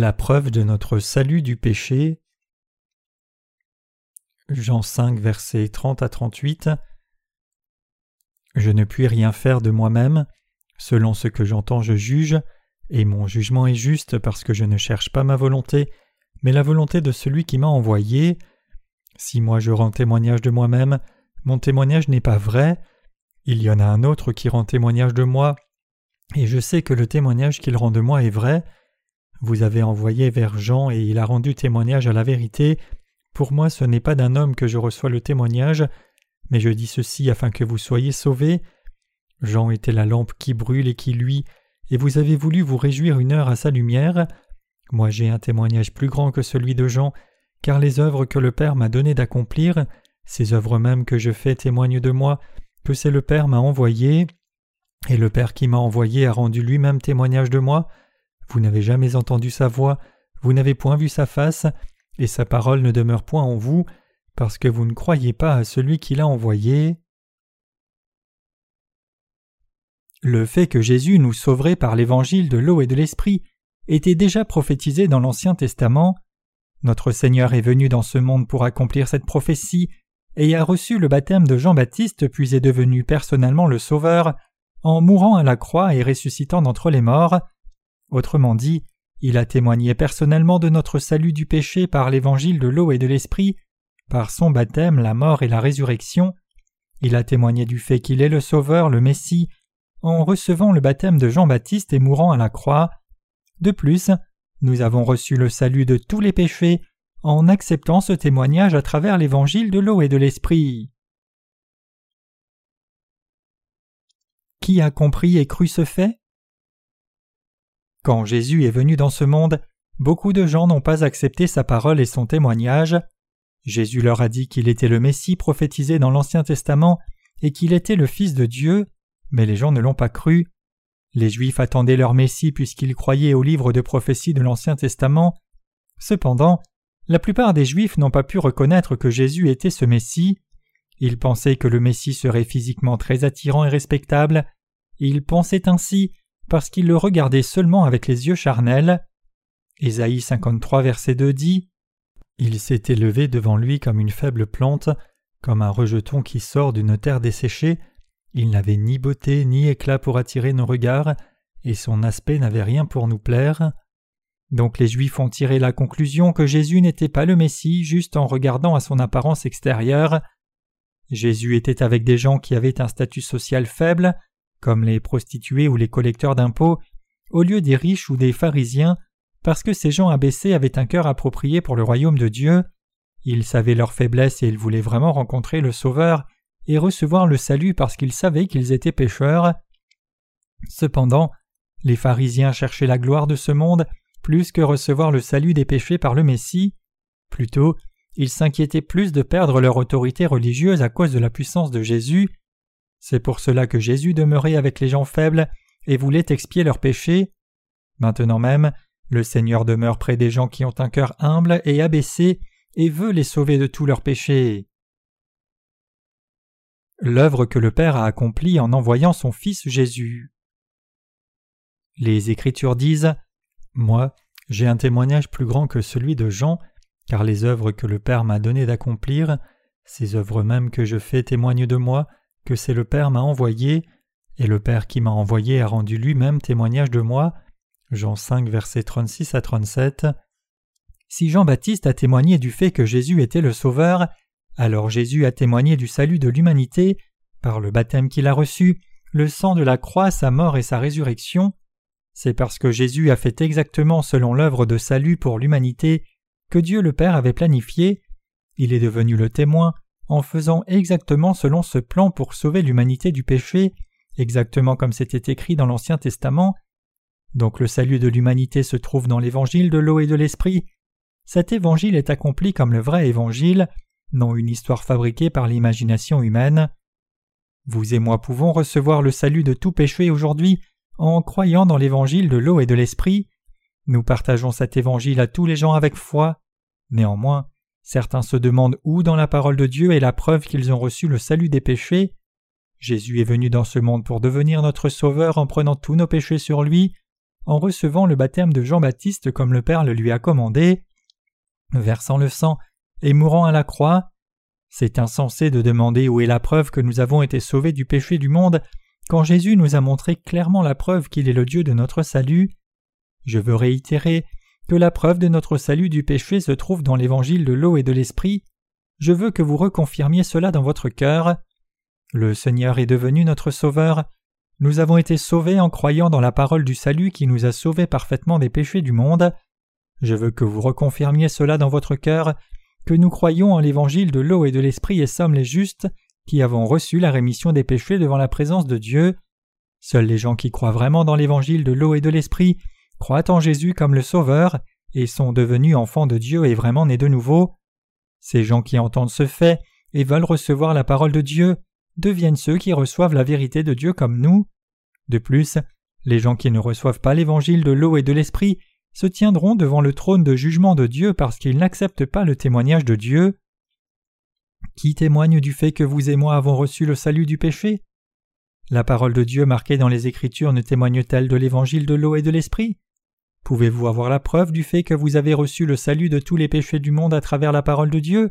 La preuve de notre salut du péché. Jean 5, versets 30 à 38. Je ne puis rien faire de moi-même. Selon ce que j'entends, je juge, et mon jugement est juste parce que je ne cherche pas ma volonté, mais la volonté de celui qui m'a envoyé. Si moi je rends témoignage de moi-même, mon témoignage n'est pas vrai. Il y en a un autre qui rend témoignage de moi, et je sais que le témoignage qu'il rend de moi est vrai. Vous avez envoyé vers Jean et il a rendu témoignage à la vérité. Pour moi ce n'est pas d'un homme que je reçois le témoignage, mais je dis ceci afin que vous soyez sauvés. Jean était la lampe qui brûle et qui luit, et vous avez voulu vous réjouir une heure à sa lumière. Moi j'ai un témoignage plus grand que celui de Jean, car les œuvres que le Père m'a donné d'accomplir, ces œuvres mêmes que je fais témoignent de moi, que c'est le Père m'a envoyé, et le Père qui m'a envoyé a rendu lui-même témoignage de moi. Vous n'avez jamais entendu sa voix, vous n'avez point vu sa face, et sa parole ne demeure point en vous, parce que vous ne croyez pas à celui qui l'a envoyé. Le fait que Jésus nous sauverait par l'évangile de l'eau et de l'esprit était déjà prophétisé dans l'Ancien Testament. Notre Seigneur est venu dans ce monde pour accomplir cette prophétie et a reçu le baptême de Jean-Baptiste puis est devenu personnellement le Sauveur en mourant à la croix et ressuscitant d'entre les morts. Autrement dit, il a témoigné personnellement de notre salut du péché par l'évangile de l'eau et de l'esprit, par son baptême, la mort et la résurrection. Il a témoigné du fait qu'il est le Sauveur, le Messie, en recevant le baptême de Jean-Baptiste et mourant à la croix. De plus, nous avons reçu le salut de tous les péchés en acceptant ce témoignage à travers l'évangile de l'eau et de l'esprit. Qui a compris et cru ce fait? Quand Jésus est venu dans ce monde, beaucoup de gens n'ont pas accepté sa parole et son témoignage. Jésus leur a dit qu'il était le Messie prophétisé dans l'Ancien Testament et qu'il était le Fils de Dieu, mais les gens ne l'ont pas cru. Les Juifs attendaient leur Messie puisqu'ils croyaient au livre de prophétie de l'Ancien Testament. Cependant, la plupart des Juifs n'ont pas pu reconnaître que Jésus était ce Messie. Ils pensaient que le Messie serait physiquement très attirant et respectable. Ils pensaient ainsi parce qu'ils le regardaient seulement avec les yeux charnels. Ésaïe 53 verset 2 dit Il s'est élevé devant lui comme une faible plante, comme un rejeton qui sort d'une terre desséchée. Il n'avait ni beauté ni éclat pour attirer nos regards, et son aspect n'avait rien pour nous plaire. Donc les Juifs ont tiré la conclusion que Jésus n'était pas le Messie juste en regardant à son apparence extérieure. Jésus était avec des gens qui avaient un statut social faible, comme les prostituées ou les collecteurs d'impôts, au lieu des riches ou des pharisiens, parce que ces gens abaissés avaient un cœur approprié pour le royaume de Dieu. Ils savaient leur faiblesse et ils voulaient vraiment rencontrer le Sauveur et recevoir le salut parce qu'ils savaient qu'ils étaient pécheurs. Cependant, les pharisiens cherchaient la gloire de ce monde plus que recevoir le salut des péchés par le Messie. Plutôt, ils s'inquiétaient plus de perdre leur autorité religieuse à cause de la puissance de Jésus. C'est pour cela que Jésus demeurait avec les gens faibles et voulait expier leurs péchés. Maintenant même, le Seigneur demeure près des gens qui ont un cœur humble et abaissé et veut les sauver de tous leurs péchés. L'œuvre que le Père a accomplie en envoyant son Fils Jésus. Les Écritures disent moi, j'ai un témoignage plus grand que celui de Jean, car les œuvres que le Père m'a donné d'accomplir, ces œuvres mêmes que je fais témoignent de moi, que c'est le Père m'a envoyé, et le Père qui m'a envoyé a rendu lui-même témoignage de moi. Jean 5, versets 36 à 37. Si Jean-Baptiste a témoigné du fait que Jésus était le Sauveur, alors Jésus a témoigné du salut de l'humanité par le baptême qu'il a reçu, le sang de la croix, sa mort et sa résurrection. C'est parce que Jésus a fait exactement selon l'œuvre de salut pour l'humanité que Dieu le Père avait planifié, il est devenu le témoin en faisant exactement selon ce plan pour sauver l'humanité du péché, exactement comme c'était écrit dans l'Ancien Testament. Donc le salut de l'humanité se trouve dans l'évangile de l'eau et de l'esprit. Cet évangile est accompli comme le vrai évangile, non une histoire fabriquée par l'imagination humaine. Vous et moi pouvons recevoir le salut de tout péché aujourd'hui en croyant dans l'évangile de l'eau et de l'esprit. Nous partageons cet évangile à tous les gens avec foi. Néanmoins, certains se demandent où dans la parole de Dieu est la preuve qu'ils ont reçu le salut des péchés. Jésus est venu dans ce monde pour devenir notre Sauveur en prenant tous nos péchés sur lui. en recevant le baptême de Jean-Baptiste comme le Père le lui a commandé, versant le sang et mourant à la croix. C'est insensé de demander où est la preuve que nous avons été sauvés du péché du monde quand Jésus nous a montré clairement la preuve qu'il est le Dieu de notre salut. Je veux réitérer que la preuve de notre salut du péché se trouve dans l'évangile de l'eau et de l'esprit. Je veux que vous reconfirmiez cela dans votre cœur. Le Seigneur est devenu notre Sauveur. Nous avons été sauvés en croyant dans la parole du salut qui nous a sauvés parfaitement des péchés du monde. Je veux que vous reconfirmiez cela dans votre cœur, que nous croyons en l'évangile de l'eau et de l'esprit et sommes les justes, qui avons reçu la rémission des péchés devant la présence de Dieu. Seuls les gens qui croient vraiment dans l'évangile de l'eau et de l'esprit croient en Jésus comme le Sauveur et sont devenus enfants de Dieu et vraiment nés de nouveau. Ces gens qui entendent ce fait et veulent recevoir la parole de Dieu deviennent ceux qui reçoivent la vérité de Dieu comme nous. De plus, les gens qui ne reçoivent pas l'évangile de l'eau et de l'esprit se tiendront devant le trône de jugement de Dieu parce qu'ils n'acceptent pas le témoignage de Dieu. Qui témoigne du fait que vous et moi avons reçu le salut du péché? La parole de Dieu marquée dans les Écritures ne témoigne-t-elle de l'évangile de l'eau et de l'esprit? Pouvez-vous avoir la preuve du fait que vous avez reçu le salut de tous les péchés du monde à travers la parole de Dieu?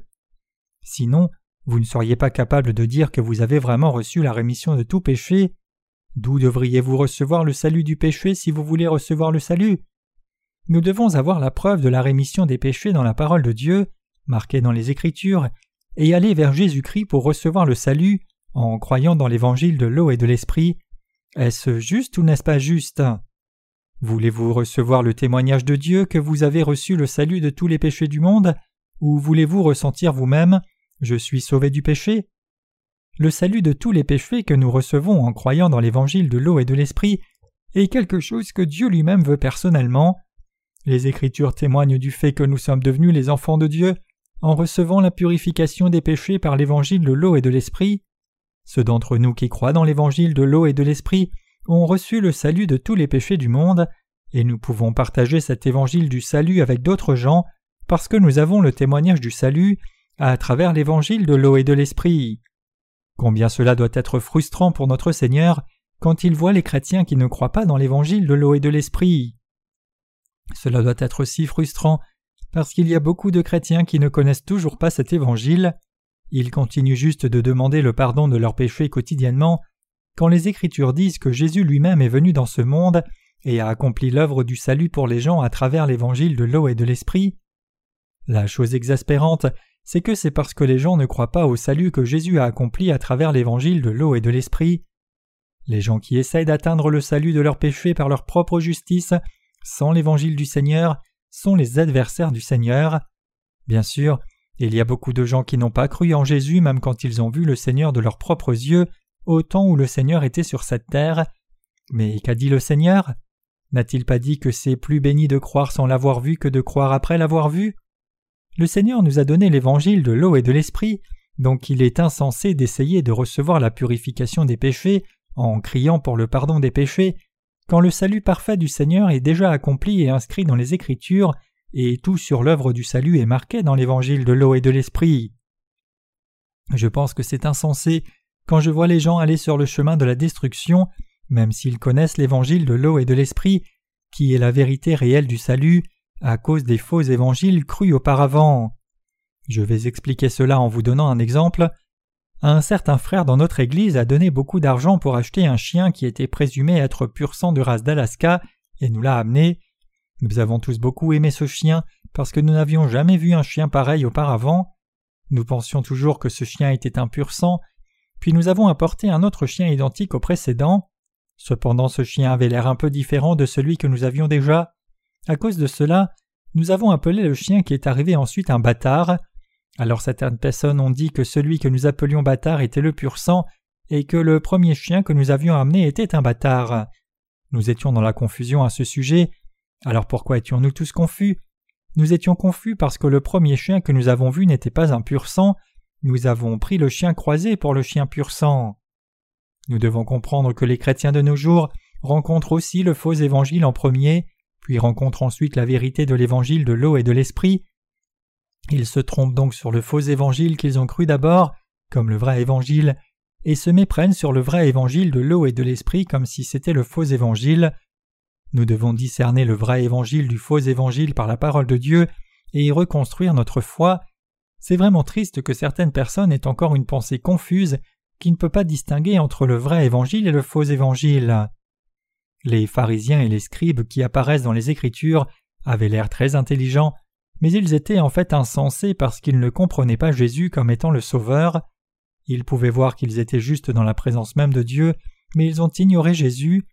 Sinon, vous ne seriez pas capable de dire que vous avez vraiment reçu la rémission de tout péché. D'où devriez-vous recevoir le salut du péché si vous voulez recevoir le salut? Nous devons avoir la preuve de la rémission des péchés dans la parole de Dieu, marquée dans les Écritures, et aller vers Jésus-Christ pour recevoir le salut en croyant dans l'évangile de l'eau et de l'esprit. Est-ce juste ou n'est-ce pas juste? Voulez-vous recevoir le témoignage de Dieu que vous avez reçu le salut de tous les péchés du monde, ou voulez-vous ressentir vous-même Je suis sauvé du péché Le salut de tous les péchés que nous recevons en croyant dans l'évangile de l'eau et de l'esprit est quelque chose que Dieu lui-même veut personnellement. Les Écritures témoignent du fait que nous sommes devenus les enfants de Dieu en recevant la purification des péchés par l'évangile de l'eau et de l'esprit. Ceux d'entre nous qui croient dans l'évangile de l'eau et de l'esprit ont reçu le salut de tous les péchés du monde, et nous pouvons partager cet évangile du salut avec d'autres gens parce que nous avons le témoignage du salut à travers l'évangile de l'eau et de l'esprit. Combien cela doit être frustrant pour notre Seigneur quand il voit les chrétiens qui ne croient pas dans l'évangile de l'eau et de l'esprit. Cela doit être si frustrant parce qu'il y a beaucoup de chrétiens qui ne connaissent toujours pas cet évangile. Ils continuent juste de demander le pardon de leurs péchés quotidiennement quand les Écritures disent que Jésus lui-même est venu dans ce monde et a accompli l'œuvre du salut pour les gens à travers l'évangile de l'eau et de l'esprit. La chose exaspérante, c'est que c'est parce que les gens ne croient pas au salut que Jésus a accompli à travers l'évangile de l'eau et de l'esprit. Les gens qui essayent d'atteindre le salut de leurs péchés par leur propre justice, sans l'évangile du Seigneur, sont les adversaires du Seigneur. Bien sûr, il y a beaucoup de gens qui n'ont pas cru en Jésus même quand ils ont vu le Seigneur de leurs propres yeux au temps où le Seigneur était sur cette terre. Mais qu'a dit le Seigneur? N'a-t-il pas dit que c'est plus béni de croire sans l'avoir vu que de croire après l'avoir vu? Le Seigneur nous a donné l'évangile de l'eau et de l'esprit, donc il est insensé d'essayer de recevoir la purification des péchés en criant pour le pardon des péchés, quand le salut parfait du Seigneur est déjà accompli et inscrit dans les Écritures, et tout sur l'œuvre du salut est marqué dans l'évangile de l'eau et de l'esprit. Je pense que c'est insensé quand je vois les gens aller sur le chemin de la destruction, même s'ils connaissent l'évangile de l'eau et de l'esprit, qui est la vérité réelle du salut, à cause des faux évangiles crus auparavant. Je vais expliquer cela en vous donnant un exemple. Un certain frère dans notre Église a donné beaucoup d'argent pour acheter un chien qui était présumé être pur sang de race d'Alaska et nous l'a amené. Nous avons tous beaucoup aimé ce chien parce que nous n'avions jamais vu un chien pareil auparavant. Nous pensions toujours que ce chien était un pur sang puis nous avons apporté un autre chien identique au précédent. Cependant ce chien avait l'air un peu différent de celui que nous avions déjà. À cause de cela, nous avons appelé le chien qui est arrivé ensuite un bâtard. Alors certaines personnes ont dit que celui que nous appelions bâtard était le pur sang et que le premier chien que nous avions amené était un bâtard. Nous étions dans la confusion à ce sujet. Alors pourquoi étions-nous tous confus? Nous étions confus parce que le premier chien que nous avons vu n'était pas un pur sang, nous avons pris le chien croisé pour le chien pur sang. Nous devons comprendre que les chrétiens de nos jours rencontrent aussi le faux évangile en premier, puis rencontrent ensuite la vérité de l'évangile de l'eau et de l'esprit. Ils se trompent donc sur le faux évangile qu'ils ont cru d'abord, comme le vrai évangile, et se méprennent sur le vrai évangile de l'eau et de l'esprit comme si c'était le faux évangile. Nous devons discerner le vrai évangile du faux évangile par la parole de Dieu et y reconstruire notre foi. C'est vraiment triste que certaines personnes aient encore une pensée confuse qui ne peut pas distinguer entre le vrai évangile et le faux évangile. Les pharisiens et les scribes qui apparaissent dans les Écritures avaient l'air très intelligents, mais ils étaient en fait insensés parce qu'ils ne comprenaient pas Jésus comme étant le Sauveur. Ils pouvaient voir qu'ils étaient justes dans la présence même de Dieu, mais ils ont ignoré Jésus.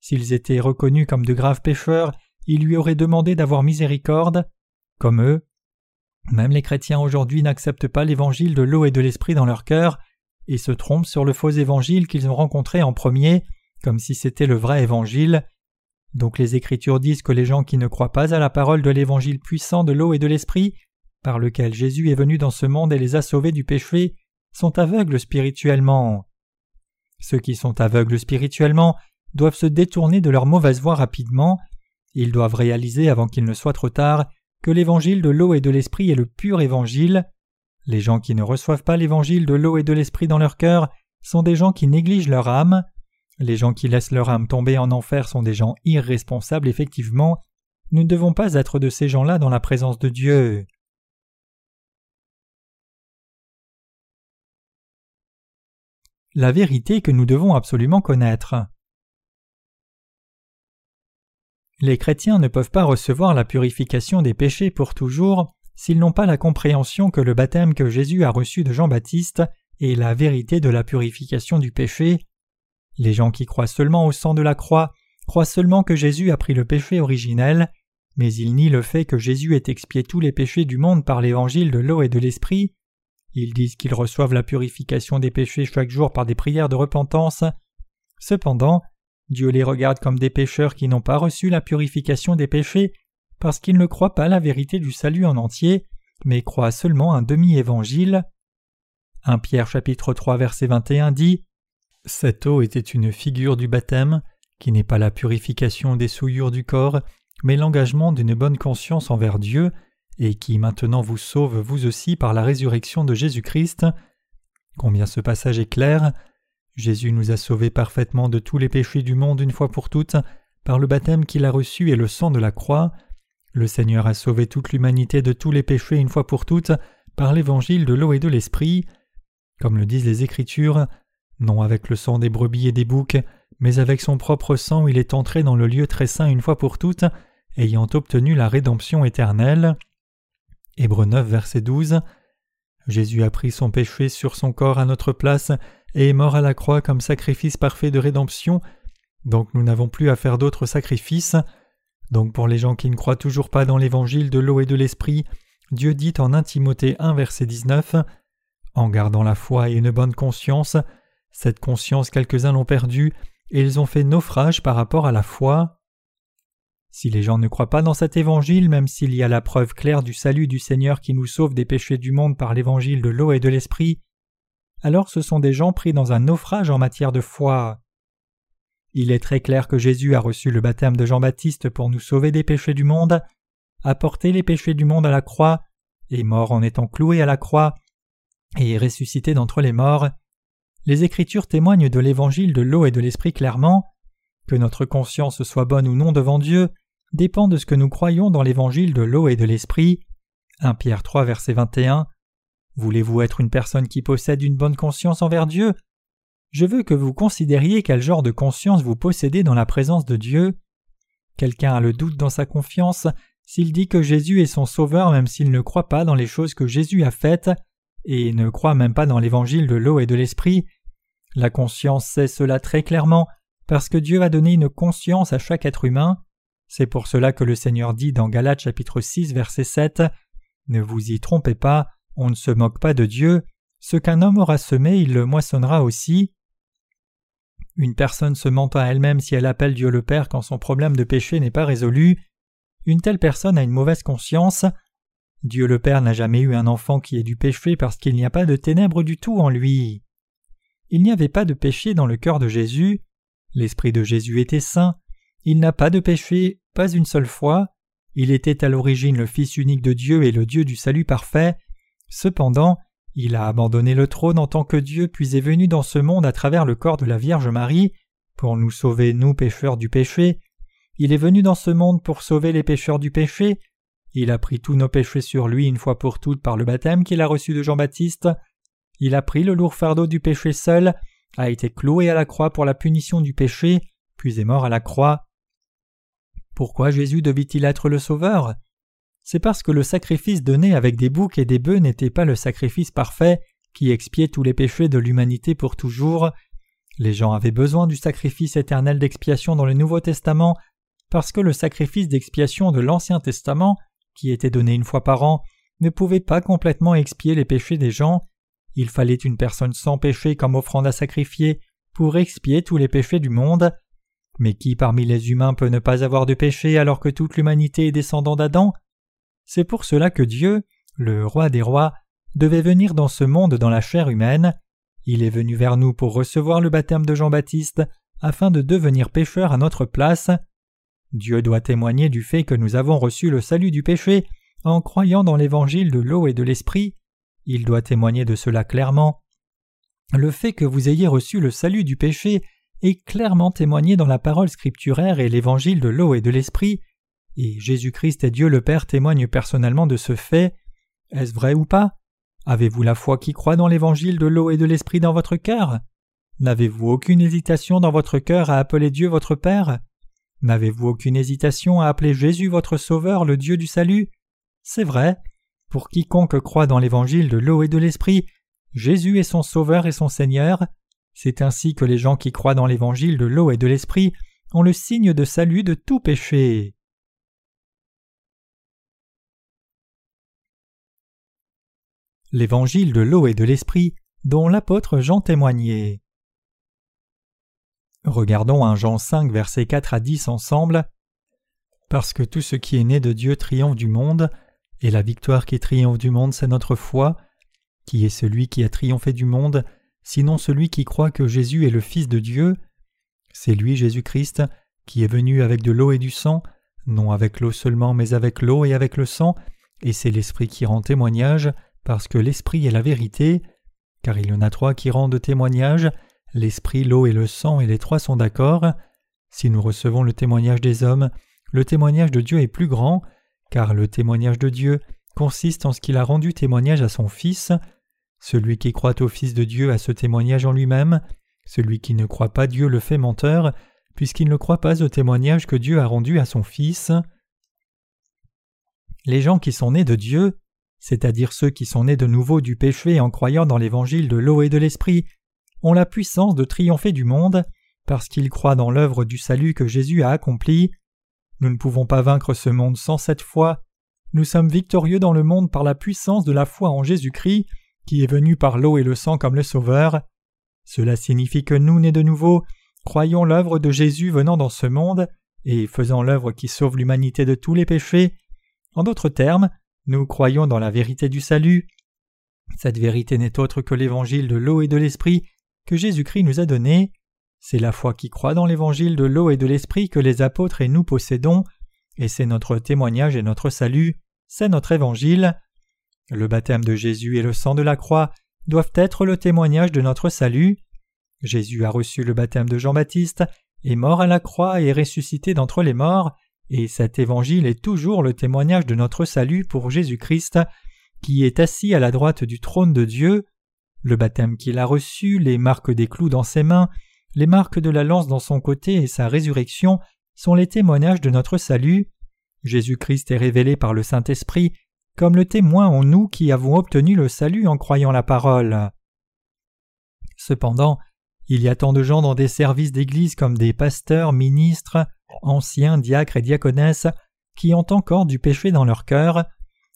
S'ils étaient reconnus comme de graves pécheurs, ils lui auraient demandé d'avoir miséricorde. Comme eux, même les chrétiens aujourd'hui n'acceptent pas l'évangile de l'eau et de l'esprit dans leur cœur, et se trompent sur le faux évangile qu'ils ont rencontré en premier, comme si c'était le vrai évangile. Donc les Écritures disent que les gens qui ne croient pas à la parole de l'évangile puissant de l'eau et de l'esprit, par lequel Jésus est venu dans ce monde et les a sauvés du péché, sont aveugles spirituellement. Ceux qui sont aveugles spirituellement doivent se détourner de leur mauvaise voie rapidement, ils doivent réaliser avant qu'il ne soit trop tard que l'évangile de l'eau et de l'esprit est le pur évangile. Les gens qui ne reçoivent pas l'évangile de l'eau et de l'esprit dans leur cœur sont des gens qui négligent leur âme. Les gens qui laissent leur âme tomber en enfer sont des gens irresponsables, effectivement. Nous ne devons pas être de ces gens-là dans la présence de Dieu. La vérité que nous devons absolument connaître. Les chrétiens ne peuvent pas recevoir la purification des péchés pour toujours s'ils n'ont pas la compréhension que le baptême que Jésus a reçu de Jean-Baptiste est la vérité de la purification du péché. Les gens qui croient seulement au sang de la croix croient seulement que Jésus a pris le péché originel, mais ils nient le fait que Jésus ait expié tous les péchés du monde par l'évangile de l'eau et de l'esprit. Ils disent qu'ils reçoivent la purification des péchés chaque jour par des prières de repentance. Cependant, Dieu les regarde comme des pécheurs qui n'ont pas reçu la purification des péchés parce qu'ils ne croient pas la vérité du salut en entier, mais croient seulement un demi-évangile. 1 Pierre chapitre 3 verset 21 dit Cette eau était une figure du baptême, qui n'est pas la purification des souillures du corps, mais l'engagement d'une bonne conscience envers Dieu, et qui maintenant vous sauve vous aussi par la résurrection de Jésus-Christ. Combien ce passage est clair Jésus nous a sauvés parfaitement de tous les péchés du monde une fois pour toutes, par le baptême qu'il a reçu et le sang de la croix. Le Seigneur a sauvé toute l'humanité de tous les péchés une fois pour toutes par l'évangile de l'eau et de l'esprit. Comme le disent les Écritures, non avec le sang des brebis et des boucs, mais avec son propre sang il est entré dans le lieu très saint une fois pour toutes, ayant obtenu la rédemption éternelle. Hébreux 9, verset 12. Jésus a pris son péché sur son corps à notre place et est mort à la croix comme sacrifice parfait de rédemption, donc nous n'avons plus à faire d'autres sacrifices. Donc pour les gens qui ne croient toujours pas dans l'évangile de l'eau et de l'esprit, Dieu dit en 1 Timothée 1 verset 19 En gardant la foi et une bonne conscience, cette conscience quelques-uns l'ont perdue et ils ont fait naufrage par rapport à la foi. Si les gens ne croient pas dans cet évangile, même s'il y a la preuve claire du salut du Seigneur qui nous sauve des péchés du monde par l'évangile de l'eau et de l'esprit, alors ce sont des gens pris dans un naufrage en matière de foi. Il est très clair que Jésus a reçu le baptême de Jean-Baptiste pour nous sauver des péchés du monde, a porté les péchés du monde à la croix, est mort en étant cloué à la croix, et est ressuscité d'entre les morts. Les Écritures témoignent de l'évangile de l'eau et de l'esprit clairement. Que notre conscience soit bonne ou non devant Dieu dépend de ce que nous croyons dans l'évangile de l'eau et de l'esprit. 1 Pierre 3 verset 21. Voulez-vous être une personne qui possède une bonne conscience envers Dieu? Je veux que vous considériez quel genre de conscience vous possédez dans la présence de Dieu. Quelqu'un a le doute dans sa confiance s'il dit que Jésus est son sauveur même s'il ne croit pas dans les choses que Jésus a faites et ne croit même pas dans l'évangile de l'eau et de l'esprit. La conscience sait cela très clairement parce que Dieu a donné une conscience à chaque être humain. C'est pour cela que le Seigneur dit dans Galates chapitre 6 verset 7 Ne vous y trompez pas, on ne se moque pas de Dieu, ce qu'un homme aura semé il le moissonnera aussi. Une personne se ment à elle-même si elle appelle Dieu le Père quand son problème de péché n'est pas résolu. Une telle personne a une mauvaise conscience. Dieu le Père n'a jamais eu un enfant qui ait du péché parce qu'il n'y a pas de ténèbres du tout en lui. Il n'y avait pas de péché dans le cœur de Jésus. L'Esprit de Jésus était saint. Il n'a pas de péché, pas une seule fois. Il était à l'origine le Fils unique de Dieu et le Dieu du salut parfait. Cependant, il a abandonné le trône en tant que Dieu puis est venu dans ce monde à travers le corps de la Vierge Marie pour nous sauver, nous pécheurs, du péché. il est venu dans ce monde pour sauver les pécheurs du péché, il a pris tous nos péchés sur lui une fois pour toutes par le baptême qu'il a reçu de Jean-Baptiste, il a pris le lourd fardeau du péché seul, a été cloué à la croix pour la punition du péché, puis est mort à la croix. Pourquoi Jésus devait-il être le Sauveur? C'est parce que le sacrifice donné avec des boucs et des bœufs n'était pas le sacrifice parfait qui expiait tous les péchés de l'humanité pour toujours. Les gens avaient besoin du sacrifice éternel d'expiation dans le Nouveau Testament parce que le sacrifice d'expiation de l'Ancien Testament, qui était donné une fois par an, ne pouvait pas complètement expier les péchés des gens. Il fallait une personne sans péché comme offrande à sacrifier pour expier tous les péchés du monde. Mais qui parmi les humains peut ne pas avoir de péché alors que toute l'humanité est descendant d'Adam? C'est pour cela que Dieu, le roi des rois, devait venir dans ce monde dans la chair humaine. Il est venu vers nous pour recevoir le baptême de Jean-Baptiste afin de devenir pécheur à notre place. Dieu doit témoigner du fait que nous avons reçu le salut du péché en croyant dans l'évangile de l'eau et de l'esprit. Il doit témoigner de cela clairement. Le fait que vous ayez reçu le salut du péché est clairement témoigné dans la parole scripturaire et l'évangile de l'eau et de l'esprit, et Jésus-Christ et Dieu le Père témoignent personnellement de ce fait. Est-ce vrai ou pas? Avez-vous la foi qui croit dans l'évangile de l'eau et de l'esprit dans votre cœur? N'avez-vous aucune hésitation dans votre cœur à appeler Dieu votre Père? N'avez-vous aucune hésitation à appeler Jésus votre Sauveur, le Dieu du salut? C'est vrai. Pour quiconque croit dans l'évangile de l'eau et de l'esprit, Jésus est son Sauveur et son Seigneur. C'est ainsi que les gens qui croient dans l'évangile de l'eau et de l'esprit ont le signe de salut de tout péché. L'évangile de l'eau et de l'esprit dont l'apôtre Jean témoignait. Regardons un Jean 5 versets 4 à 10 ensemble. Parce que tout ce qui est né de Dieu triomphe du monde, et la victoire qui triomphe du monde c'est notre foi. Qui est celui qui a triomphé du monde, sinon celui qui croit que Jésus est le Fils de Dieu? C'est lui Jésus-Christ, qui est venu avec de l'eau et du sang, non avec l'eau seulement mais avec l'eau et avec le sang, et c'est l'Esprit qui rend témoignage, parce que l'Esprit est la vérité, car il y en a trois qui rendent témoignage, L'esprit, l'eau et le sang, et les trois sont d'accord. Si nous recevons le témoignage des hommes, le témoignage de Dieu est plus grand, car le témoignage de Dieu consiste en ce qu'il a rendu témoignage à son Fils. Celui qui croit au Fils de Dieu a ce témoignage en lui-même, celui qui ne croit pas Dieu le fait menteur, puisqu'il ne croit pas au témoignage que Dieu a rendu à son Fils. Les gens qui sont nés de Dieu, c'est-à-dire ceux qui sont nés de nouveau du péché en croyant dans l'évangile de l'eau et de l'esprit, ont la puissance de triompher du monde, parce qu'ils croient dans l'œuvre du salut que Jésus a accomplie. Nous ne pouvons pas vaincre ce monde sans cette foi. Nous sommes victorieux dans le monde par la puissance de la foi en Jésus-Christ, qui est venu par l'eau et le sang comme le Sauveur. Cela signifie que nous, nés de nouveau, croyons l'œuvre de Jésus venant dans ce monde, et faisant l'œuvre qui sauve l'humanité de tous les péchés. En d'autres termes, nous croyons dans la vérité du salut. Cette vérité n'est autre que l'évangile de l'eau et de l'esprit que Jésus-Christ nous a donné. C'est la foi qui croit dans l'évangile de l'eau et de l'esprit que les apôtres et nous possédons, et c'est notre témoignage et notre salut, c'est notre évangile. Le baptême de Jésus et le sang de la croix doivent être le témoignage de notre salut. Jésus a reçu le baptême de Jean-Baptiste, est mort à la croix et est ressuscité d'entre les morts, et cet évangile est toujours le témoignage de notre salut pour Jésus-Christ, qui est assis à la droite du trône de Dieu. Le baptême qu'il a reçu, les marques des clous dans ses mains, les marques de la lance dans son côté et sa résurrection sont les témoignages de notre salut. Jésus-Christ est révélé par le Saint-Esprit comme le témoin en nous qui avons obtenu le salut en croyant la parole. Cependant, il y a tant de gens dans des services d'Église comme des pasteurs, ministres, anciens, diacres et diaconesses qui ont encore du péché dans leur cœur.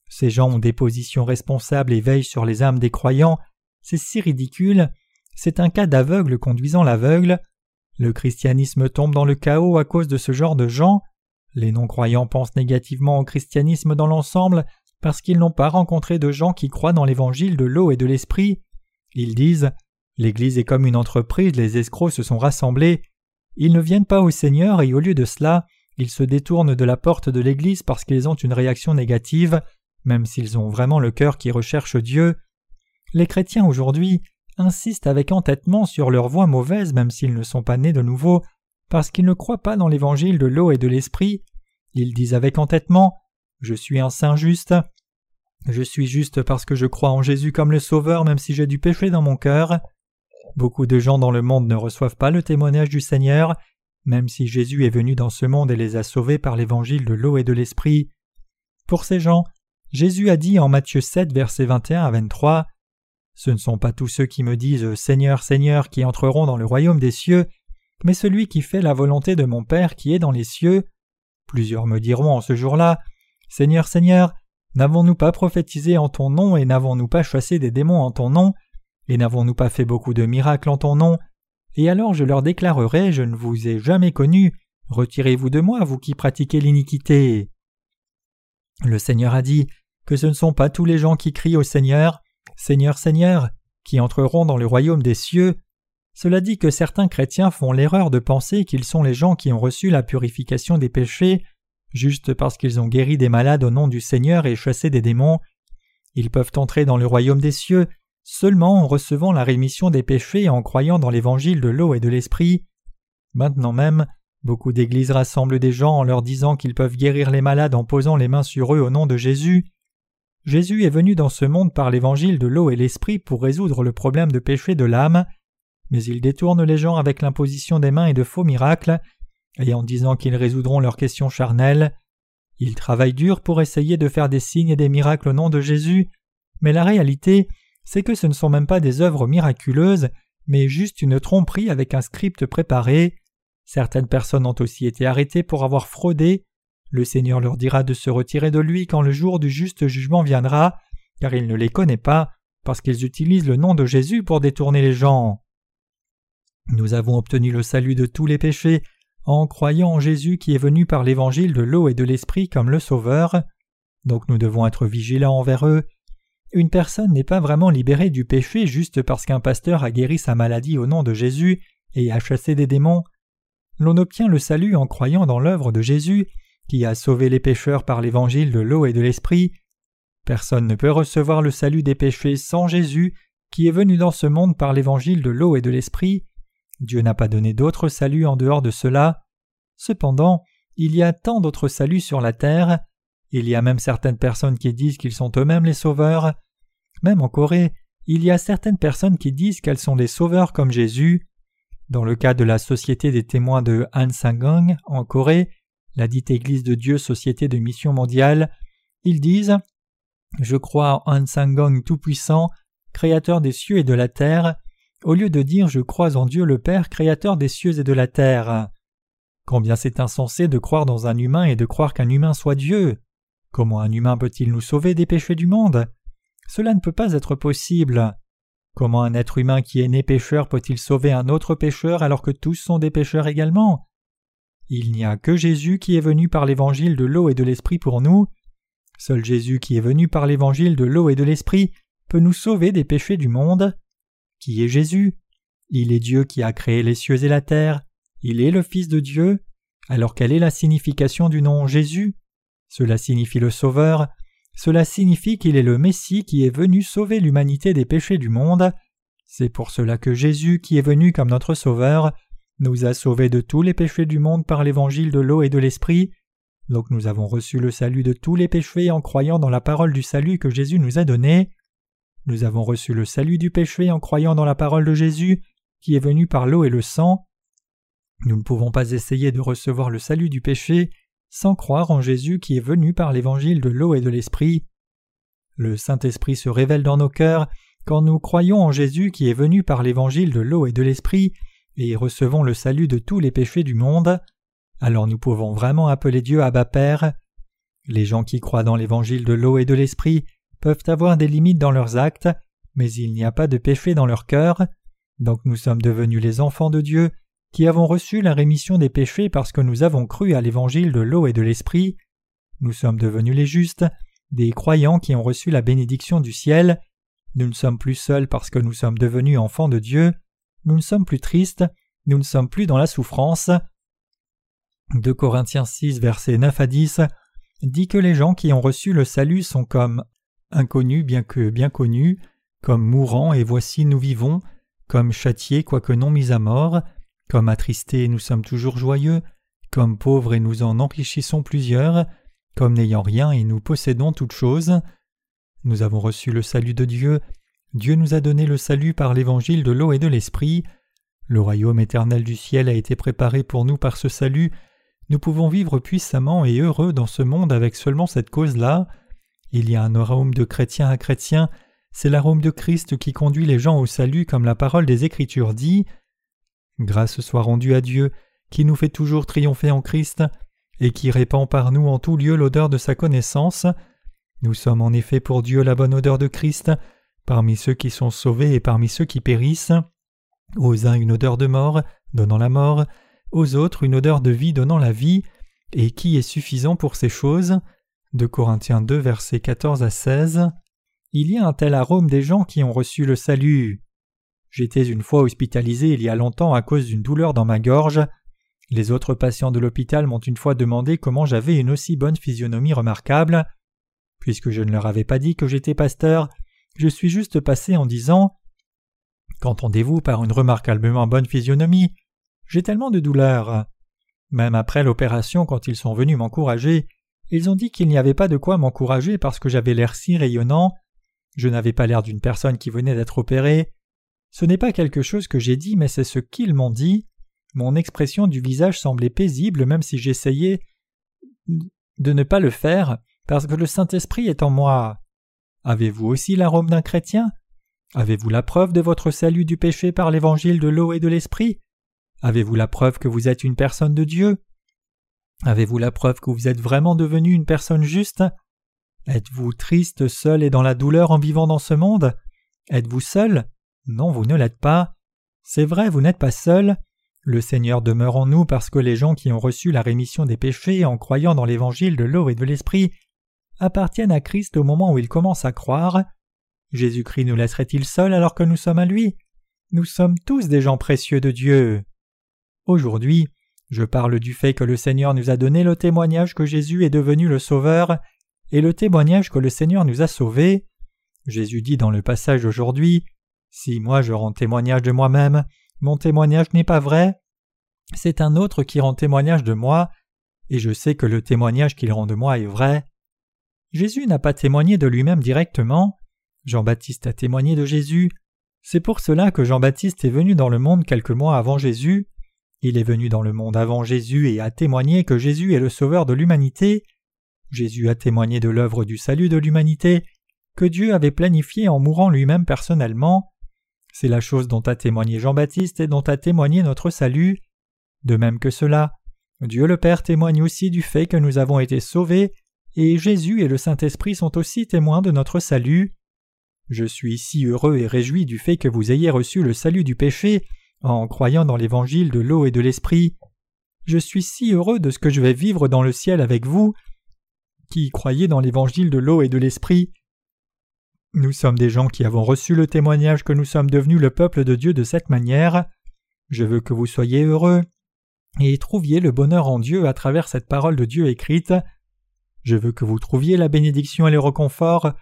Ces gens ont des positions responsables et veillent sur les âmes des croyants, c'est si ridicule. C'est un cas d'aveugle conduisant l'aveugle. Le christianisme tombe dans le chaos à cause de ce genre de gens. Les non-croyants pensent négativement au christianisme dans l'ensemble parce qu'ils n'ont pas rencontré de gens qui croient dans l'évangile de l'eau et de l'esprit. Ils disent L'Église est comme une entreprise, les escrocs se sont rassemblés. Ils ne viennent pas au Seigneur et au lieu de cela, ils se détournent de la porte de l'Église parce qu'ils ont une réaction négative, même s'ils ont vraiment le cœur qui recherche Dieu. Les chrétiens aujourd'hui insistent avec entêtement sur leur voie mauvaise même s'ils ne sont pas nés de nouveau, parce qu'ils ne croient pas dans l'évangile de l'eau et de l'esprit. Ils disent avec entêtement Je suis un saint juste. Je suis juste parce que je crois en Jésus comme le Sauveur même si j'ai du péché dans mon cœur. Beaucoup de gens dans le monde ne reçoivent pas le témoignage du Seigneur, même si Jésus est venu dans ce monde et les a sauvés par l'évangile de l'eau et de l'esprit. Pour ces gens, Jésus a dit en Matthieu 7, versets 21 à 23 Ce ne sont pas tous ceux qui me disent Seigneur, Seigneur qui entreront dans le royaume des cieux, mais celui qui fait la volonté de mon Père qui est dans les cieux. Plusieurs me diront en ce jour-là Seigneur, Seigneur, n'avons-nous pas prophétisé en ton nom et n'avons-nous pas chassé des démons en ton nom? Et n'avons-nous pas fait beaucoup de miracles en ton nom? Et alors je leur déclarerai Je ne vous ai jamais connu, retirez-vous de moi, vous qui pratiquez l'iniquité. Le Seigneur a dit que ce ne sont pas tous les gens qui crient au Seigneur Seigneur, Seigneur, qui entreront dans le royaume des cieux. Cela dit que certains chrétiens font l'erreur de penser qu'ils sont les gens qui ont reçu la purification des péchés juste parce qu'ils ont guéri des malades au nom du Seigneur et chassé des démons. Ils peuvent entrer dans le royaume des cieux seulement en recevant la rémission des péchés et en croyant dans l'évangile de l'eau et de l'esprit. Maintenant même, beaucoup d'églises rassemblent des gens en leur disant qu'ils peuvent guérir les malades en posant les mains sur eux au nom de Jésus. Jésus est venu dans ce monde par l'évangile de l'eau et l'esprit pour résoudre le problème de péché de l'âme, mais il détourne les gens avec l'imposition des mains et de faux miracles, et en disant qu'ils résoudront leurs questions charnelles. Ils travaillent dur pour essayer de faire des signes et des miracles au nom de Jésus, mais la réalité c'est que ce ne sont même pas des œuvres miraculeuses, mais juste une tromperie avec un script préparé. Certaines personnes ont aussi été arrêtées pour avoir fraudé. Le Seigneur leur dira de se retirer de lui quand le jour du juste jugement viendra, car il ne les connaît pas, parce qu'ils utilisent le nom de Jésus pour détourner les gens. Nous avons obtenu le salut de tous les péchés en croyant en Jésus qui est venu par l'évangile de l'eau et de l'esprit comme le Sauveur. Donc nous devons être vigilants envers eux une personne n'est pas vraiment libérée du péché juste parce qu'un pasteur a guéri sa maladie au nom de Jésus et a chassé des démons. L'on obtient le salut en croyant dans l'œuvre de Jésus, qui a sauvé les pécheurs par l'évangile de l'eau et de l'esprit. Personne ne peut recevoir le salut des péchés sans Jésus, qui est venu dans ce monde par l'évangile de l'eau et de l'esprit. Dieu n'a pas donné d'autre salut en dehors de cela. Cependant, il y a tant d'autres saluts sur la terre, il y a même certaines personnes qui disent qu'ils sont eux-mêmes les sauveurs. Même en Corée, il y a certaines personnes qui disent qu'elles sont des sauveurs comme Jésus. Dans le cas de la Société des témoins de Hansangong en Corée, la dite Église de Dieu Société de Mission mondiale, ils disent Je crois en Hansangong Tout-Puissant, Créateur des cieux et de la terre, au lieu de dire Je crois en Dieu le Père, Créateur des cieux et de la terre. Combien c'est insensé de croire dans un humain et de croire qu'un humain soit Dieu. Comment un humain peut-il nous sauver des péchés du monde? Cela ne peut pas être possible. Comment un être humain qui est né pécheur peut-il sauver un autre pécheur alors que tous sont des pécheurs également? Il n'y a que Jésus qui est venu par l'évangile de l'eau et de l'esprit pour nous. Seul Jésus qui est venu par l'évangile de l'eau et de l'esprit peut nous sauver des péchés du monde. Qui est Jésus? Il est Dieu qui a créé les cieux et la terre. Il est le Fils de Dieu. Alors quelle est la signification du nom Jésus? Cela signifie le Sauveur, cela signifie qu'il est le Messie qui est venu sauver l'humanité des péchés du monde. C'est pour cela que Jésus, qui est venu comme notre Sauveur, nous a sauvés de tous les péchés du monde par l'évangile de l'eau et de l'esprit. Donc nous avons reçu le salut de tous les péchés en croyant dans la parole du salut que Jésus nous a donnée. Nous avons reçu le salut du péché en croyant dans la parole de Jésus, qui est venu par l'eau et le sang. Nous ne pouvons pas essayer de recevoir le salut du péché sans croire en Jésus qui est venu par l'évangile de l'eau et de l'esprit. Le Saint-Esprit se révèle dans nos cœurs quand nous croyons en Jésus qui est venu par l'évangile de l'eau et de l'esprit et recevons le salut de tous les péchés du monde, alors nous pouvons vraiment appeler Dieu Abba Père. Les gens qui croient dans l'évangile de l'eau et de l'esprit peuvent avoir des limites dans leurs actes, mais il n'y a pas de péché dans leur cœur, donc nous sommes devenus les enfants de Dieu qui avons reçu la rémission des péchés parce que nous avons cru à l'évangile de l'eau et de l'esprit. Nous sommes devenus les justes, des croyants qui ont reçu la bénédiction du ciel. Nous ne sommes plus seuls parce que nous sommes devenus enfants de Dieu. Nous ne sommes plus tristes, nous ne sommes plus dans la souffrance. 2 Corinthiens 6, versets 9 à 10 dit que les gens qui ont reçu le salut sont comme inconnus bien que bien connus, comme mourants et voici nous vivons, comme châtiés quoique non mis à mort, Comme attristés, nous sommes toujours joyeux, comme pauvres et nous en enrichissons plusieurs, comme n'ayant rien et nous possédons toutes choses. Nous avons reçu le salut de Dieu, Dieu nous a donné le salut par l'évangile de l'eau et de l'esprit. Le royaume éternel du ciel a été préparé pour nous par ce salut. Nous pouvons vivre puissamment et heureux dans ce monde avec seulement cette cause-là. Il y a un arôme de chrétien à chrétien, c'est l'arôme de Christ qui conduit les gens au salut comme la parole des Écritures dit. Grâce soit rendue à Dieu, qui nous fait toujours triompher en Christ, et qui répand par nous en tout lieu l'odeur de sa connaissance. Nous sommes en effet pour Dieu la bonne odeur de Christ, parmi ceux qui sont sauvés et parmi ceux qui périssent. Aux uns une odeur de mort, donnant la mort, aux autres une odeur de vie donnant la vie, et qui est suffisant pour ces choses. De Corinthiens 2, versets 14 à 16. Il y a un tel arôme des gens qui ont reçu le salut. J'étais une fois hospitalisé il y a longtemps à cause d'une douleur dans ma gorge. Les autres patients de l'hôpital m'ont une fois demandé comment j'avais une aussi bonne physionomie remarquable. Puisque je ne leur avais pas dit que j'étais pasteur, je suis juste passé en disant Qu'entendez-vous par une remarquablement bonne physionomie? J'ai tellement de douleur. Même après l'opération, quand ils sont venus m'encourager, ils ont dit qu'il n'y avait pas de quoi m'encourager parce que j'avais l'air si rayonnant. Je n'avais pas l'air d'une personne qui venait d'être opérée. Ce n'est pas quelque chose que j'ai dit, mais c'est ce qu'ils m'ont dit. Mon expression du visage semblait paisible même si j'essayais de ne pas le faire, parce que le Saint-Esprit est en moi. Avez-vous aussi l'arôme d'un chrétien? Avez-vous la preuve de votre salut du péché par l'évangile de l'eau et de l'esprit? Avez-vous la preuve que vous êtes une personne de Dieu? Avez-vous la preuve que vous êtes vraiment devenu une personne juste? Êtes-vous triste, seul et dans la douleur en vivant dans ce monde? Êtes-vous seul? Non, vous ne l'êtes pas. C'est vrai, vous n'êtes pas seul. Le Seigneur demeure en nous parce que les gens qui ont reçu la rémission des péchés en croyant dans l'évangile de l'eau et de l'esprit appartiennent à Christ au moment où ils commencent à croire. Jésus-Christ nous laisserait-il seuls alors que nous sommes à lui? Nous sommes tous des gens précieux de Dieu. Aujourd'hui, je parle du fait que le Seigneur nous a donné le témoignage que Jésus est devenu le Sauveur et le témoignage que le Seigneur nous a sauvés. Jésus dit dans le passage aujourd'hui si moi je rends témoignage de moi-même, mon témoignage n'est pas vrai. C'est un autre qui rend témoignage de moi, et je sais que le témoignage qu'il rend de moi est vrai. Jésus n'a pas témoigné de lui-même directement. Jean-Baptiste a témoigné de Jésus. C'est pour cela que Jean-Baptiste est venu dans le monde quelques mois avant Jésus. Il est venu dans le monde avant Jésus et a témoigné que Jésus est le sauveur de l'humanité. Jésus a témoigné de l'œuvre du salut de l'humanité que Dieu avait planifié en mourant lui-même personnellement. C'est la chose dont a témoigné Jean-Baptiste et dont a témoigné notre salut. De même que cela, Dieu le Père témoigne aussi du fait que nous avons été sauvés, et Jésus et le Saint-Esprit sont aussi témoins de notre salut. Je suis si heureux et réjoui du fait que vous ayez reçu le salut du péché en croyant dans l'évangile de l'eau et de l'esprit. Je suis si heureux de ce que je vais vivre dans le ciel avec vous, qui croyez dans l'évangile de l'eau et de l'esprit. Nous sommes des gens qui avons reçu le témoignage que nous sommes devenus le peuple de Dieu de cette manière. Je veux que vous soyez heureux et trouviez le bonheur en Dieu à travers cette parole de Dieu écrite. Je veux que vous trouviez la bénédiction et le reconfort.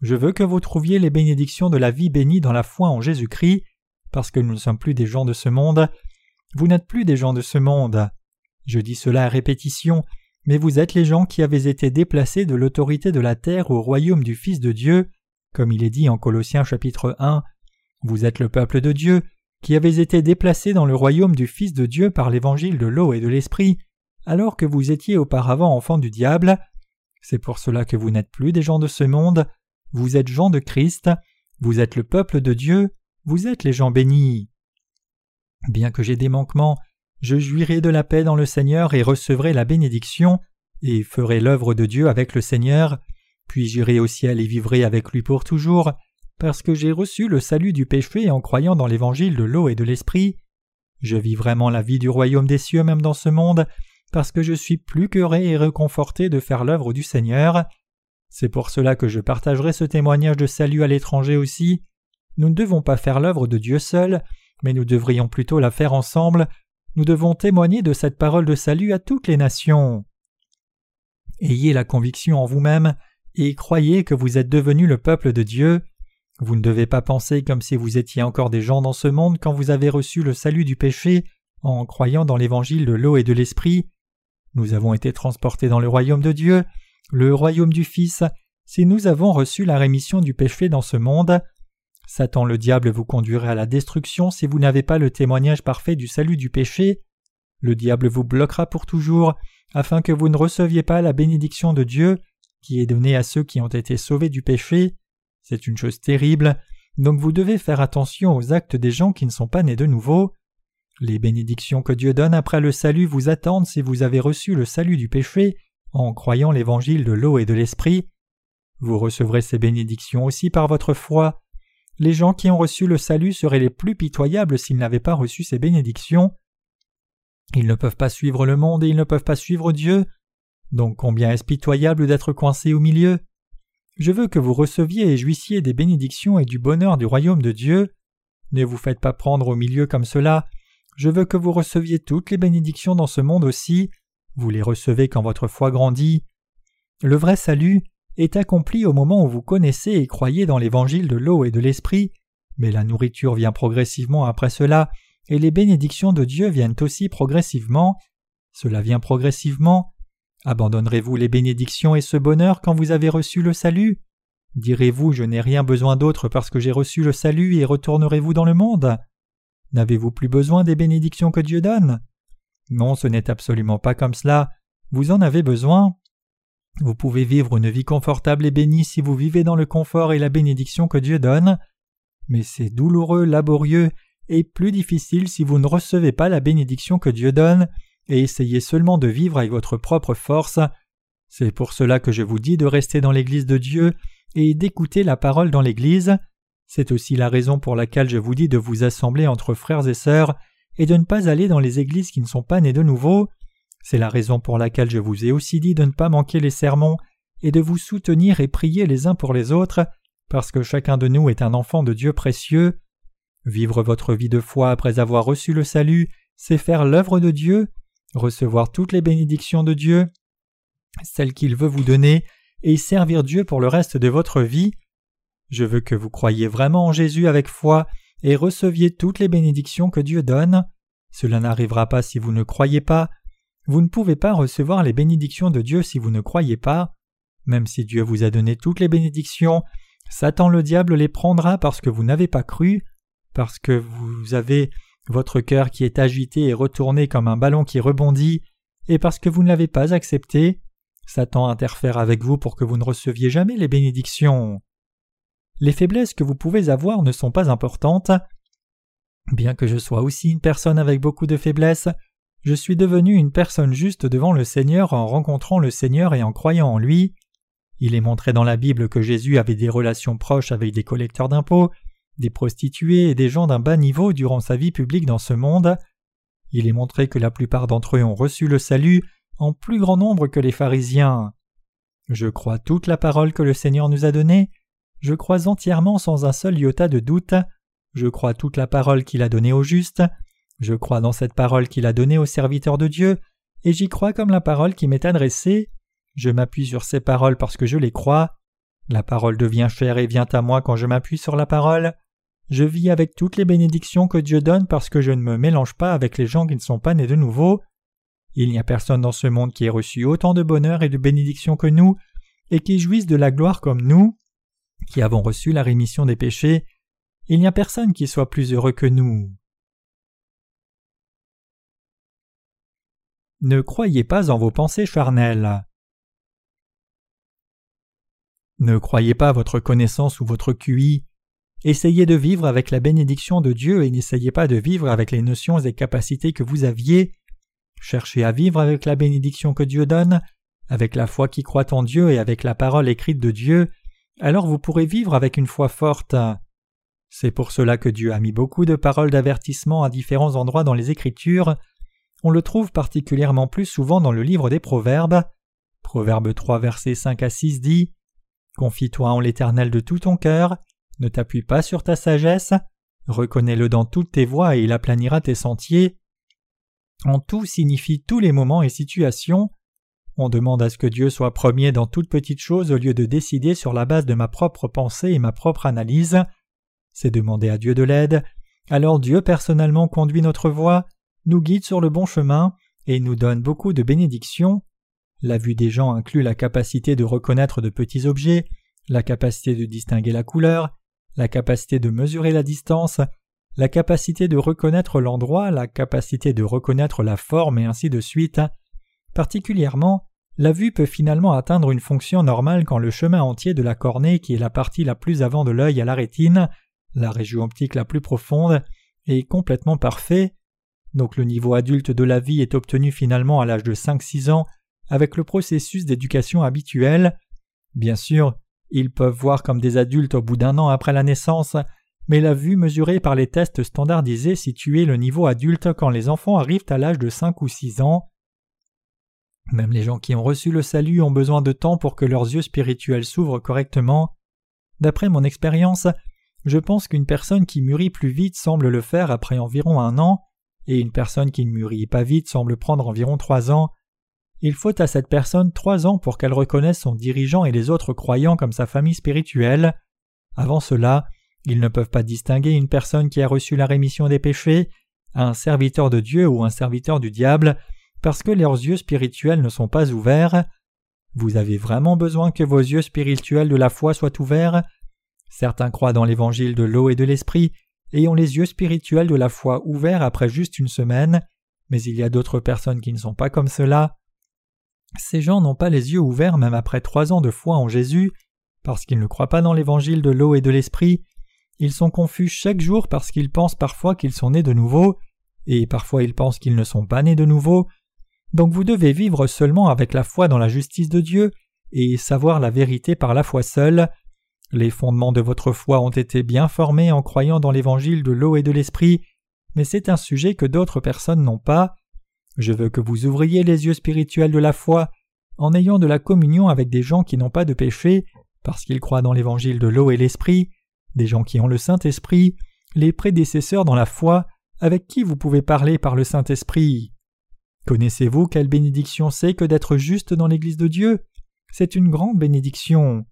Je veux que vous trouviez les bénédictions de la vie bénie dans la foi en Jésus-Christ, parce que nous ne sommes plus des gens de ce monde. Vous n'êtes plus des gens de ce monde. Je dis cela à répétition, mais vous êtes les gens qui avez été déplacés de l'autorité de la terre au royaume du Fils de Dieu. Comme il est dit en Colossiens chapitre 1, Vous êtes le peuple de Dieu, qui avez été déplacé dans le royaume du Fils de Dieu par l'évangile de l'eau et de l'esprit, alors que vous étiez auparavant enfants du diable. C'est pour cela que vous n'êtes plus des gens de ce monde, vous êtes gens de Christ, vous êtes le peuple de Dieu, vous êtes les gens bénis. Bien que j'ai des manquements, je jouirai de la paix dans le Seigneur et recevrai la bénédiction, et ferai l'œuvre de Dieu avec le Seigneur, puis j'irai au ciel et vivrai avec lui pour toujours, parce que j'ai reçu le salut du péché en croyant dans l'évangile de l'eau et de l'esprit. Je vis vraiment la vie du royaume des cieux même dans ce monde, parce que je suis plus qu'heureux et réconforté de faire l'œuvre du Seigneur. C'est pour cela que je partagerai ce témoignage de salut à l'étranger aussi. Nous ne devons pas faire l'œuvre de Dieu seul, mais nous devrions plutôt la faire ensemble. Nous devons témoigner de cette parole de salut à toutes les nations. Ayez la conviction en vous-même et croyez que vous êtes devenu le peuple de Dieu. Vous ne devez pas penser comme si vous étiez encore des gens dans ce monde quand vous avez reçu le salut du péché en croyant dans l'évangile de l'eau et de l'esprit. Nous avons été transportés dans le royaume de Dieu, le royaume du Fils, si nous avons reçu la rémission du péché dans ce monde. Satan le diable vous conduirait à la destruction si vous n'avez pas le témoignage parfait du salut du péché. Le diable vous bloquera pour toujours, afin que vous ne receviez pas la bénédiction de Dieu, qui est donnée à ceux qui ont été sauvés du péché. C'est une chose terrible, donc vous devez faire attention aux actes des gens qui ne sont pas nés de nouveau. Les bénédictions que Dieu donne après le salut vous attendent si vous avez reçu le salut du péché en croyant l'évangile de l'eau et de l'esprit. Vous recevrez ces bénédictions aussi par votre foi. Les gens qui ont reçu le salut seraient les plus pitoyables s'ils n'avaient pas reçu ces bénédictions. Ils ne peuvent pas suivre le monde et ils ne peuvent pas suivre Dieu. Donc combien est-ce pitoyable d'être coincé au milieu? Je veux que vous receviez et jouissiez des bénédictions et du bonheur du royaume de Dieu. Ne vous faites pas prendre au milieu comme cela. Je veux que vous receviez toutes les bénédictions dans ce monde aussi. Vous les recevez quand votre foi grandit. Le vrai salut est accompli au moment où vous connaissez et croyez dans l'évangile de l'eau et de l'esprit, mais la nourriture vient progressivement après cela, et les bénédictions de Dieu viennent aussi progressivement. Cela vient progressivement. Abandonnerez-vous les bénédictions et ce bonheur quand vous avez reçu le salut? Direz-vous Je n'ai rien besoin d'autre parce que j'ai reçu le salut et retournerez-vous dans le monde? N'avez-vous plus besoin des bénédictions que Dieu donne? Non, ce n'est absolument pas comme cela. Vous en avez besoin. Vous pouvez vivre une vie confortable et bénie si vous vivez dans le confort et la bénédiction que Dieu donne. Mais c'est douloureux, laborieux et plus difficile si vous ne recevez pas la bénédiction que Dieu donne et essayez seulement de vivre avec votre propre force. C'est pour cela que je vous dis de rester dans l'Église de Dieu et d'écouter la parole dans l'Église. C'est aussi la raison pour laquelle je vous dis de vous assembler entre frères et sœurs et de ne pas aller dans les églises qui ne sont pas nées de nouveau. C'est la raison pour laquelle je vous ai aussi dit de ne pas manquer les sermons et de vous soutenir et prier les uns pour les autres, parce que chacun de nous est un enfant de Dieu précieux. Vivre votre vie de foi après avoir reçu le salut, c'est faire l'œuvre de Dieu, recevoir toutes les bénédictions de Dieu, celles qu'il veut vous donner, et servir Dieu pour le reste de votre vie. Je veux que vous croyiez vraiment en Jésus avec foi et receviez toutes les bénédictions que Dieu donne. Cela n'arrivera pas si vous ne croyez pas. Vous ne pouvez pas recevoir les bénédictions de Dieu si vous ne croyez pas. Même si Dieu vous a donné toutes les bénédictions, Satan le diable les prendra parce que vous n'avez pas cru parce que vous avez votre cœur qui est agité et retourné comme un ballon qui rebondit, et parce que vous ne l'avez pas accepté, Satan interfère avec vous pour que vous ne receviez jamais les bénédictions. Les faiblesses que vous pouvez avoir ne sont pas importantes. Bien que je sois aussi une personne avec beaucoup de faiblesses, je suis devenu une personne juste devant le Seigneur en rencontrant le Seigneur et en croyant en lui. Il est montré dans la Bible que Jésus avait des relations proches avec des collecteurs d'impôts, des prostituées et des gens d'un bas niveau durant sa vie publique dans ce monde. Il est montré que la plupart d'entre eux ont reçu le salut en plus grand nombre que les pharisiens. Je crois toute la parole que le Seigneur nous a donnée, je crois entièrement sans un seul iota de doute, je crois toute la parole qu'il a donnée aux justes, je crois dans cette parole qu'il a donnée aux serviteurs de Dieu, et j'y crois comme la parole qui m'est adressée, je m'appuie sur ces paroles parce que je les crois, la parole devient chère et vient à moi quand je m'appuie sur la parole, je vis avec toutes les bénédictions que Dieu donne parce que je ne me mélange pas avec les gens qui ne sont pas nés de nouveau. Il n'y a personne dans ce monde qui ait reçu autant de bonheur et de bénédictions que nous, et qui jouisse de la gloire comme nous, qui avons reçu la rémission des péchés. Il n'y a personne qui soit plus heureux que nous. Ne croyez pas en vos pensées charnelles. Ne croyez pas votre connaissance ou votre QI Essayez de vivre avec la bénédiction de Dieu et n'essayez pas de vivre avec les notions et capacités que vous aviez. Cherchez à vivre avec la bénédiction que Dieu donne, avec la foi qui croit en Dieu et avec la parole écrite de Dieu, alors vous pourrez vivre avec une foi forte. C'est pour cela que Dieu a mis beaucoup de paroles d'avertissement à différents endroits dans les Écritures. On le trouve particulièrement plus souvent dans le livre des Proverbes. Proverbe 3 versets 5 à 6 dit Confie-toi en l'Éternel de tout ton cœur, ne t'appuie pas sur ta sagesse, reconnais-le dans toutes tes voies et il aplanira tes sentiers. En tout signifie tous les moments et situations. On demande à ce que Dieu soit premier dans toute petite chose au lieu de décider sur la base de ma propre pensée et ma propre analyse. C'est demander à Dieu de l'aide. Alors Dieu personnellement conduit notre voie. nous guide sur le bon chemin et nous donne beaucoup de bénédictions. La vue des gens inclut la capacité de reconnaître de petits objets, la capacité de distinguer la couleur, la capacité de mesurer la distance, la capacité de reconnaître l'endroit, la capacité de reconnaître la forme et ainsi de suite. Particulièrement, la vue peut finalement atteindre une fonction normale quand le chemin entier de la cornée, qui est la partie la plus avant de l'œil à la rétine, la région optique la plus profonde, est complètement parfait. Donc le niveau adulte de la vie est obtenu finalement à l'âge de 5-6 ans avec le processus d'éducation habituel. Bien sûr, ils peuvent voir comme des adultes au bout d'un an après la naissance, mais la vue mesurée par les tests standardisés situait le niveau adulte quand les enfants arrivent à l'âge de 5 ou 6 ans. Même les gens qui ont reçu le salut ont besoin de temps pour que leurs yeux spirituels s'ouvrent correctement. D'après mon expérience, je pense qu'une personne qui mûrit plus vite semble le faire après environ un an, et une personne qui ne mûrit pas vite semble prendre environ trois ans. Il faut à cette personne trois ans pour qu'elle reconnaisse son dirigeant et les autres croyants comme sa famille spirituelle. Avant cela, ils ne peuvent pas distinguer une personne qui a reçu la rémission des péchés, un serviteur de Dieu ou un serviteur du diable, parce que leurs yeux spirituels ne sont pas ouverts. Vous avez vraiment besoin que vos yeux spirituels de la foi soient ouverts? Certains croient dans l'évangile de l'eau et de l'esprit et ont les yeux spirituels de la foi ouverts après juste une semaine, mais il y a d'autres personnes qui ne sont pas comme cela. Ces gens n'ont pas les yeux ouverts même après trois ans de foi en Jésus, parce qu'ils ne croient pas dans l'évangile de l'eau et de l'esprit. Ils sont confus chaque jour parce qu'ils pensent parfois qu'ils sont nés de nouveau, et parfois ils pensent qu'ils ne sont pas nés de nouveau, donc vous devez vivre seulement avec la foi dans la justice de Dieu et savoir la vérité par la foi seule. Les fondements de votre foi ont été bien formés en croyant dans l'évangile de l'eau et de l'esprit, mais c'est un sujet que d'autres personnes n'ont pas. Je veux que vous ouvriez les yeux spirituels de la foi en ayant de la communion avec des gens qui n'ont pas de péché, parce qu'ils croient dans l'évangile de l'eau et l'esprit, des gens qui ont le Saint-Esprit, les prédécesseurs dans la foi, avec qui vous pouvez parler par le Saint-Esprit. Connaissez-vous quelle bénédiction c'est que d'être juste dans l'Église de Dieu? C'est une grande bénédiction.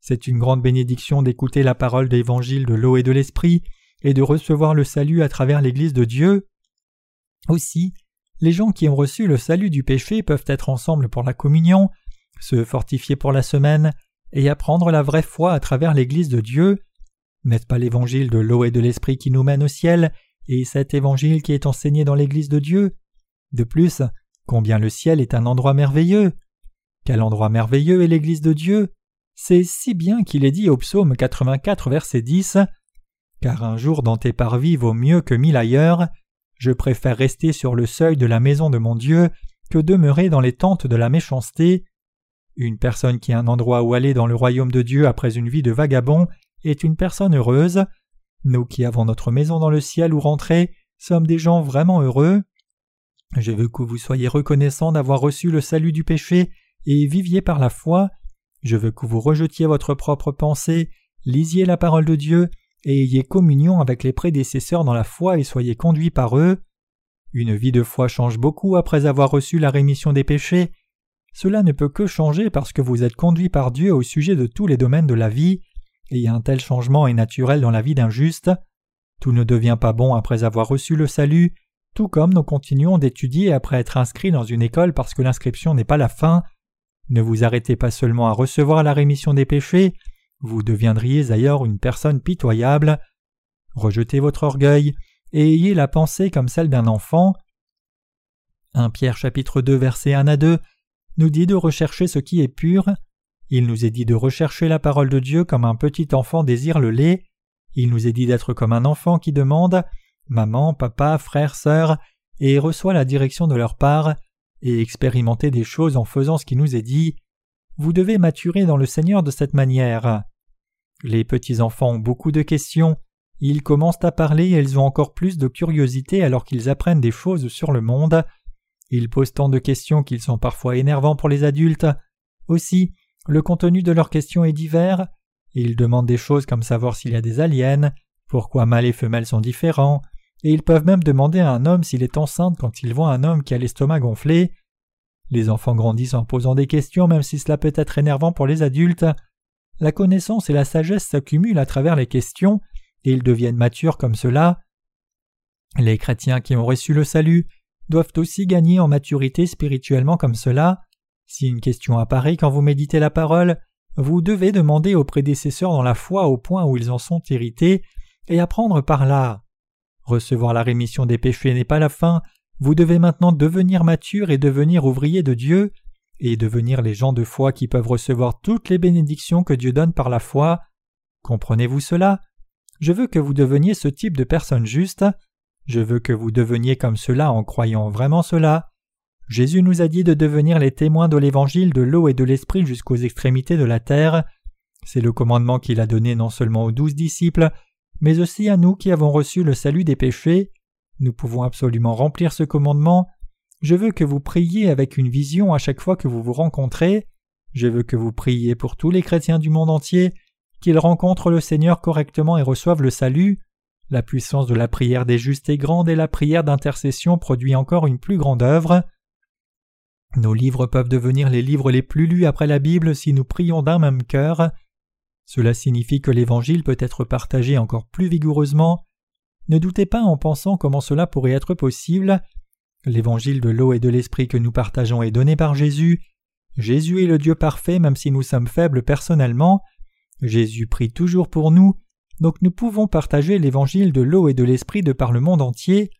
C'est une grande bénédiction d'écouter la parole d'Évangile de l'eau et de l'Esprit et de recevoir le salut à travers l'Église de Dieu. Aussi, les gens qui ont reçu le salut du péché peuvent être ensemble pour la communion, se fortifier pour la semaine et apprendre la vraie foi à travers l'Église de Dieu. N'est-ce pas l'Évangile de l'eau et de l'Esprit qui nous mène au ciel et cet Évangile qui est enseigné dans l'Église de Dieu? De plus, combien le ciel est un endroit merveilleux. Quel endroit merveilleux est l'Église de Dieu C'est si bien qu'il est dit au psaume 84 verset 10 Car un jour dans tes parvis vaut mieux que mille ailleurs, je préfère rester sur le seuil de la maison de mon Dieu que demeurer dans les tentes de la méchanceté. Une personne qui a un endroit où aller dans le royaume de Dieu après une vie de vagabond est une personne heureuse. Nous qui avons notre maison dans le ciel où rentrer sommes des gens vraiment heureux. Je veux que vous soyez reconnaissants d'avoir reçu le salut du péché et viviez par la foi. Je veux que vous rejetiez votre propre pensée, lisiez la parole de Dieu et ayez communion avec les prédécesseurs dans la foi et soyez conduits par eux. Une vie de foi change beaucoup après avoir reçu la rémission des péchés. Cela ne peut que changer parce que vous êtes conduit par Dieu au sujet de tous les domaines de la vie, et un tel changement est naturel dans la vie d'un juste. Tout ne devient pas bon après avoir reçu le salut, tout comme nous continuons d'étudier après être inscrits dans une école parce que l'inscription n'est pas la fin. Ne vous arrêtez pas seulement à recevoir la rémission des péchés, vous deviendriez ailleurs une personne pitoyable. Rejetez votre orgueil et ayez la pensée comme celle d'un enfant. 1 Pierre chapitre 2 verset 1 à 2 nous dit de rechercher ce qui est pur. Il nous est dit de rechercher la parole de Dieu comme un petit enfant désire le lait. Il nous est dit d'être comme un enfant qui demande maman, papa, frère, sœur, et reçoit la direction de leur part, et expérimenter des choses en faisant ce qui nous est dit. Vous devez maturer dans le Seigneur de cette manière. Les petits enfants ont beaucoup de questions, ils commencent à parler et ils ont encore plus de curiosité alors qu'ils apprennent des choses sur le monde. Ils posent tant de questions qu'ils sont parfois énervants pour les adultes. Aussi, le contenu de leurs questions est divers. Ils demandent des choses comme savoir s'il y a des aliens, pourquoi mâles et femelles sont différents, et ils peuvent même demander à un homme s'il est enceinte quand ils voient un homme qui a l'estomac gonflé. Les enfants grandissent en posant des questions même si cela peut être énervant pour les adultes. La connaissance et la sagesse s'accumulent à travers les questions, et ils deviennent matures comme cela. Les chrétiens qui ont reçu le salut doivent aussi gagner en maturité spirituellement comme cela. Si une question apparaît quand vous méditez la parole, vous devez demander aux prédécesseurs dans la foi au point où ils en sont irrités et apprendre par là. Recevoir la rémission des péchés n'est pas la fin, vous devez maintenant devenir mature et devenir ouvrier de Dieu, et devenir les gens de foi qui peuvent recevoir toutes les bénédictions que Dieu donne par la foi. Comprenez-vous cela? Je veux que vous deveniez ce type de personne juste. Je veux que vous deveniez comme cela en croyant vraiment cela. Jésus nous a dit de devenir les témoins de l'évangile de l'eau et de l'esprit jusqu'aux extrémités de la terre. C'est le commandement qu'il a donné non seulement aux douze disciples, mais aussi à nous qui avons reçu le salut des péchés. Nous pouvons absolument remplir ce commandement. Je veux que vous priez avec une vision à chaque fois que vous vous rencontrez. Je veux que vous priez pour tous les chrétiens du monde entier, qu'ils rencontrent le Seigneur correctement et reçoivent le salut. La puissance de la prière des justes est grande et la prière d'intercession produit encore une plus grande œuvre. Nos livres peuvent devenir les livres les plus lus après la Bible si nous prions d'un même cœur. Cela signifie que l'Évangile peut être partagé encore plus vigoureusement. Ne doutez pas en pensant comment cela pourrait être possible. L'Évangile de l'eau et de l'Esprit que nous partageons est donné par Jésus. Jésus est le Dieu parfait même si nous sommes faibles personnellement. Jésus prie toujours pour nous, donc nous pouvons partager l'Évangile de l'eau et de l'Esprit de par le monde entier.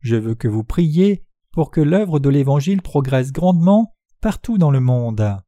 Je veux que vous priez pour que l'œuvre de l'Évangile progresse grandement partout dans le monde.